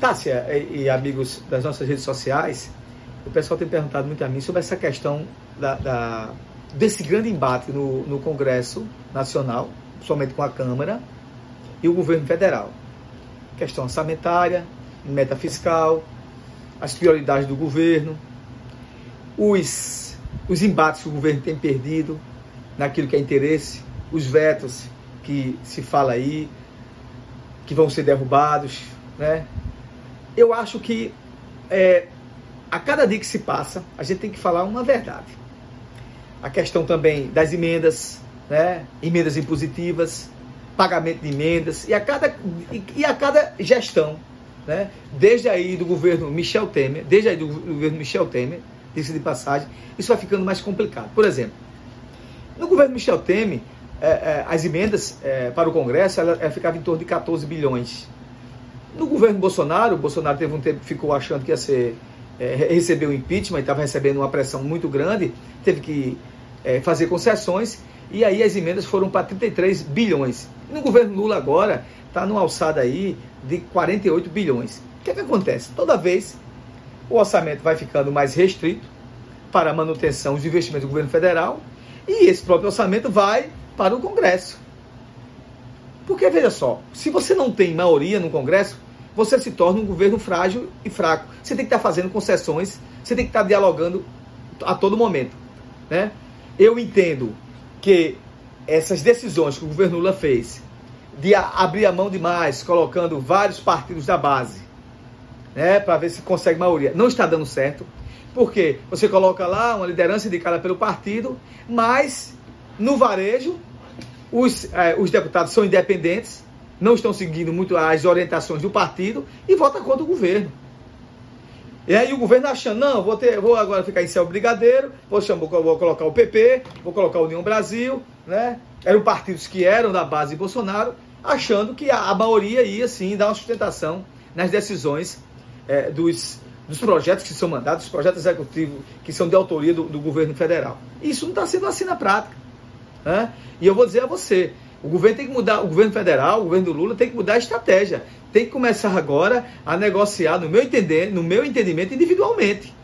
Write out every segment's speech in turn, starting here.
Tássia e, e, amigos das nossas redes sociais, o pessoal tem perguntado muito a mim sobre essa questão da, da desse grande embate no, no Congresso Nacional, somente com a Câmara e o governo federal. Questão orçamentária, meta fiscal, as prioridades do governo, os, os embates que o governo tem perdido naquilo que é interesse, os vetos que se fala aí, que vão ser derrubados, né? Eu acho que é, a cada dia que se passa, a gente tem que falar uma verdade. A questão também das emendas, né? Emendas impositivas, pagamento de emendas e a cada, e a cada gestão, né? Desde aí do governo Michel Temer, desde aí do governo Michel Temer, disse de passagem, isso vai ficando mais complicado. Por exemplo, no governo Michel Temer, é, é, as emendas é, para o Congresso ela, ela ficava em torno de 14 bilhões. No governo Bolsonaro, o Bolsonaro teve um tempo ficou achando que ia ser é, receber o impeachment, estava recebendo uma pressão muito grande, teve que é, fazer concessões e aí as emendas foram para 33 bilhões. No governo Lula agora está numa alçada aí de 48 bilhões. O que, é que acontece? Toda vez o orçamento vai ficando mais restrito para a manutenção dos investimentos do governo federal e esse próprio orçamento vai para o Congresso. Porque veja só, se você não tem maioria no Congresso, você se torna um governo frágil e fraco. Você tem que estar fazendo concessões, você tem que estar dialogando a todo momento. Né? Eu entendo que essas decisões que o governo Lula fez de abrir a mão demais, colocando vários partidos da base, né, para ver se consegue maioria, não está dando certo. Porque você coloca lá uma liderança indicada pelo partido, mas no varejo os, eh, os deputados são independentes, não estão seguindo muito as orientações do partido e vota contra o governo. E aí o governo achando, não, vou, ter, vou agora ficar em céu brigadeiro, vou, chamar, vou colocar o PP, vou colocar o União Brasil, né? Eram partidos que eram da base de Bolsonaro, achando que a, a maioria ia sim dar uma sustentação nas decisões é, dos, dos projetos que são mandados, dos projetos executivos que são de autoria do, do governo federal. Isso não está sendo assim na prática. Né? E eu vou dizer a você, o governo tem que mudar, o governo federal, o governo do Lula tem que mudar a estratégia. Tem que começar agora a negociar, no meu entender, no meu entendimento, individualmente.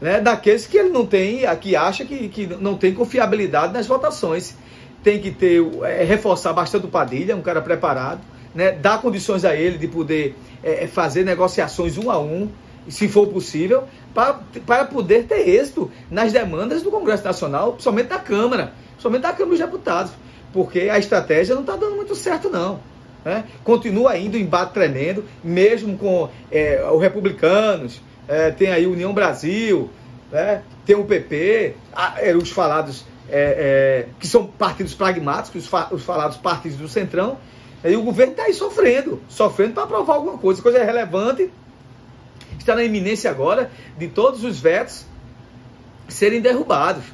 Né, daqueles que ele não tem, que acha que, que não tem confiabilidade nas votações. Tem que ter, é, reforçar bastante o Padilha, um cara preparado, né, dar condições a ele de poder é, é fazer negociações um a um, se for possível, para poder ter êxito nas demandas do Congresso Nacional, somente da Câmara, somente da Câmara dos Deputados porque a estratégia não está dando muito certo, não. Né? Continua indo um embate tremendo, mesmo com é, os republicanos, é, tem aí União Brasil, né? tem o PP, é, os falados é, é, que são partidos pragmáticos, os, fa os falados partidos do Centrão, e o governo está aí sofrendo, sofrendo para aprovar alguma coisa, coisa relevante. Está na iminência agora de todos os vetos serem derrubados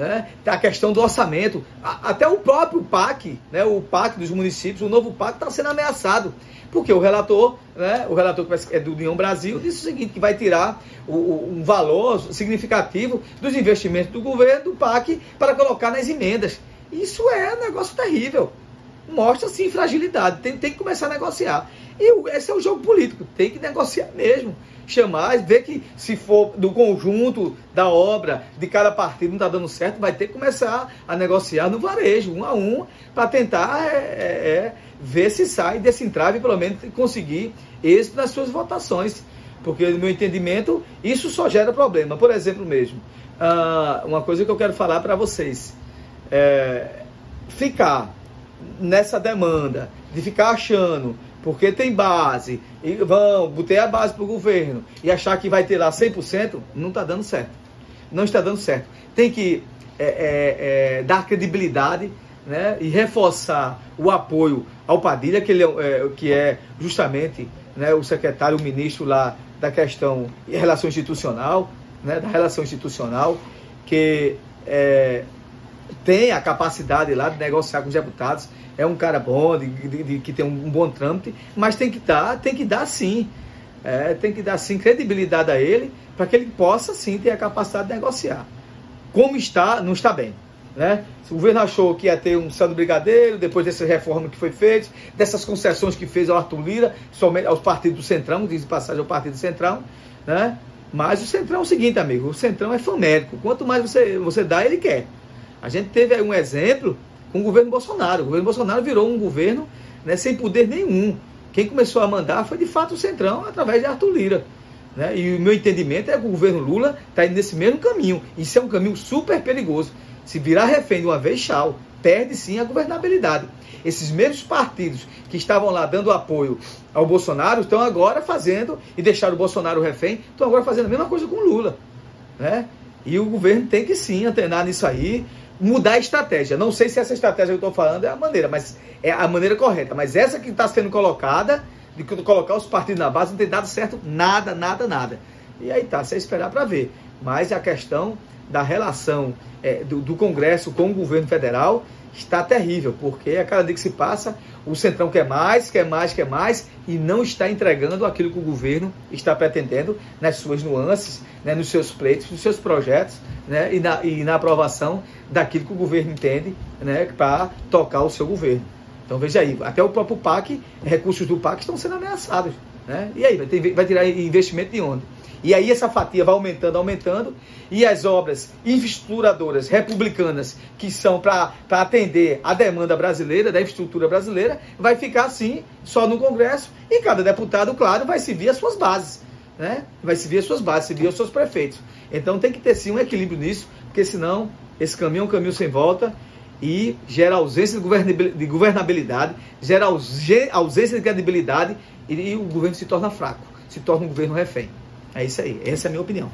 né? a questão do orçamento, até o próprio PAC, né? o PAC dos municípios, o novo PAC está sendo ameaçado, porque o relator, né? o relator que é do União Brasil, disse o seguinte, que vai tirar o, um valor significativo dos investimentos do governo, do PAC, para colocar nas emendas. Isso é um negócio terrível. Mostra, sim, fragilidade. Tem, tem que começar a negociar. E esse é o jogo político. Tem que negociar mesmo chamar, ver que se for do conjunto da obra de cada partido não está dando certo, vai ter que começar a negociar no varejo, um a um, para tentar é, é, é, ver se sai desse entrave e pelo menos conseguir êxito nas suas votações. Porque, no meu entendimento, isso só gera problema. Por exemplo, mesmo, uh, uma coisa que eu quero falar para vocês. É, ficar nessa demanda de ficar achando porque tem base, e vão, botei a base para o governo, e achar que vai ter lá 100%, não está dando certo. Não está dando certo. Tem que é, é, é, dar credibilidade né, e reforçar o apoio ao Padilha, que, ele é, é, que é justamente né, o secretário, o ministro lá da questão de relação institucional, né, da relação institucional, que é, tem a capacidade lá de negociar com os deputados, é um cara bom, de, de, de que tem um, bom trâmite, mas tem que dar, tem que dar sim. É, tem que dar sim credibilidade a ele para que ele possa sim ter a capacidade de negociar. Como está, não está bem. Né? O governo achou que ia ter um Sandro Brigadeiro, depois dessa reforma que foi feita, dessas concessões que fez ao Arthur Lira, somente aos partidos do Centrão, diz passagem ao Partido do Centrão, né? Mas o Centrão é o seguinte, amigo, o Centrão é famélico. Quanto mais você, você dá, ele quer. A gente teve aí um exemplo com o governo Bolsonaro. O governo Bolsonaro virou um governo né, sem poder nenhum. Quem começou a mandar foi de fato o Centrão, através de Arthur Lira. Né? E o meu entendimento é que o governo Lula está indo nesse mesmo caminho. Isso é um caminho super perigoso. Se virar refém de uma vez, tchau. Perde sim a governabilidade. Esses mesmos partidos que estavam lá dando apoio ao Bolsonaro estão agora fazendo, e deixaram o Bolsonaro refém, estão agora fazendo a mesma coisa com o Lula. Né? E o governo tem que sim antenar nisso aí, mudar a estratégia. Não sei se essa estratégia que eu estou falando é a maneira, mas é a maneira correta. Mas essa que está sendo colocada, de colocar os partidos na base, não tem dado certo nada, nada, nada. E aí tá, você esperar para ver. Mas a questão da relação é, do, do, Congresso com o governo federal está terrível, porque a cada dia que se passa, o Centrão quer mais, quer mais, quer mais, e não está entregando aquilo que o governo está pretendendo nas suas nuances, né, nos seus pleitos, nos seus projetos, né, e, na, e na aprovação daquilo que o governo entende né, para tocar o seu governo. Então veja aí, até o próprio PAC, recursos do PAC estão sendo ameaçados. Né? E aí, vai, ter, vai tirar investimento de onde? E aí essa fatia vai aumentando, aumentando, e as obras infraestruturadoras republicanas, que são para atender a demanda brasileira, da infraestrutura brasileira, vai ficar assim, só no Congresso, e cada deputado, claro, vai servir as suas bases. Né? Vai servir as suas bases, servir os seus prefeitos. Então tem que ter sim um equilíbrio nisso, porque senão esse caminho é um caminho sem volta e gera ausência de governabilidade, gera ausência de credibilidade e, o governo se torna fraco, se torna um governo refém. É isso aí. Essa é a minha opinião.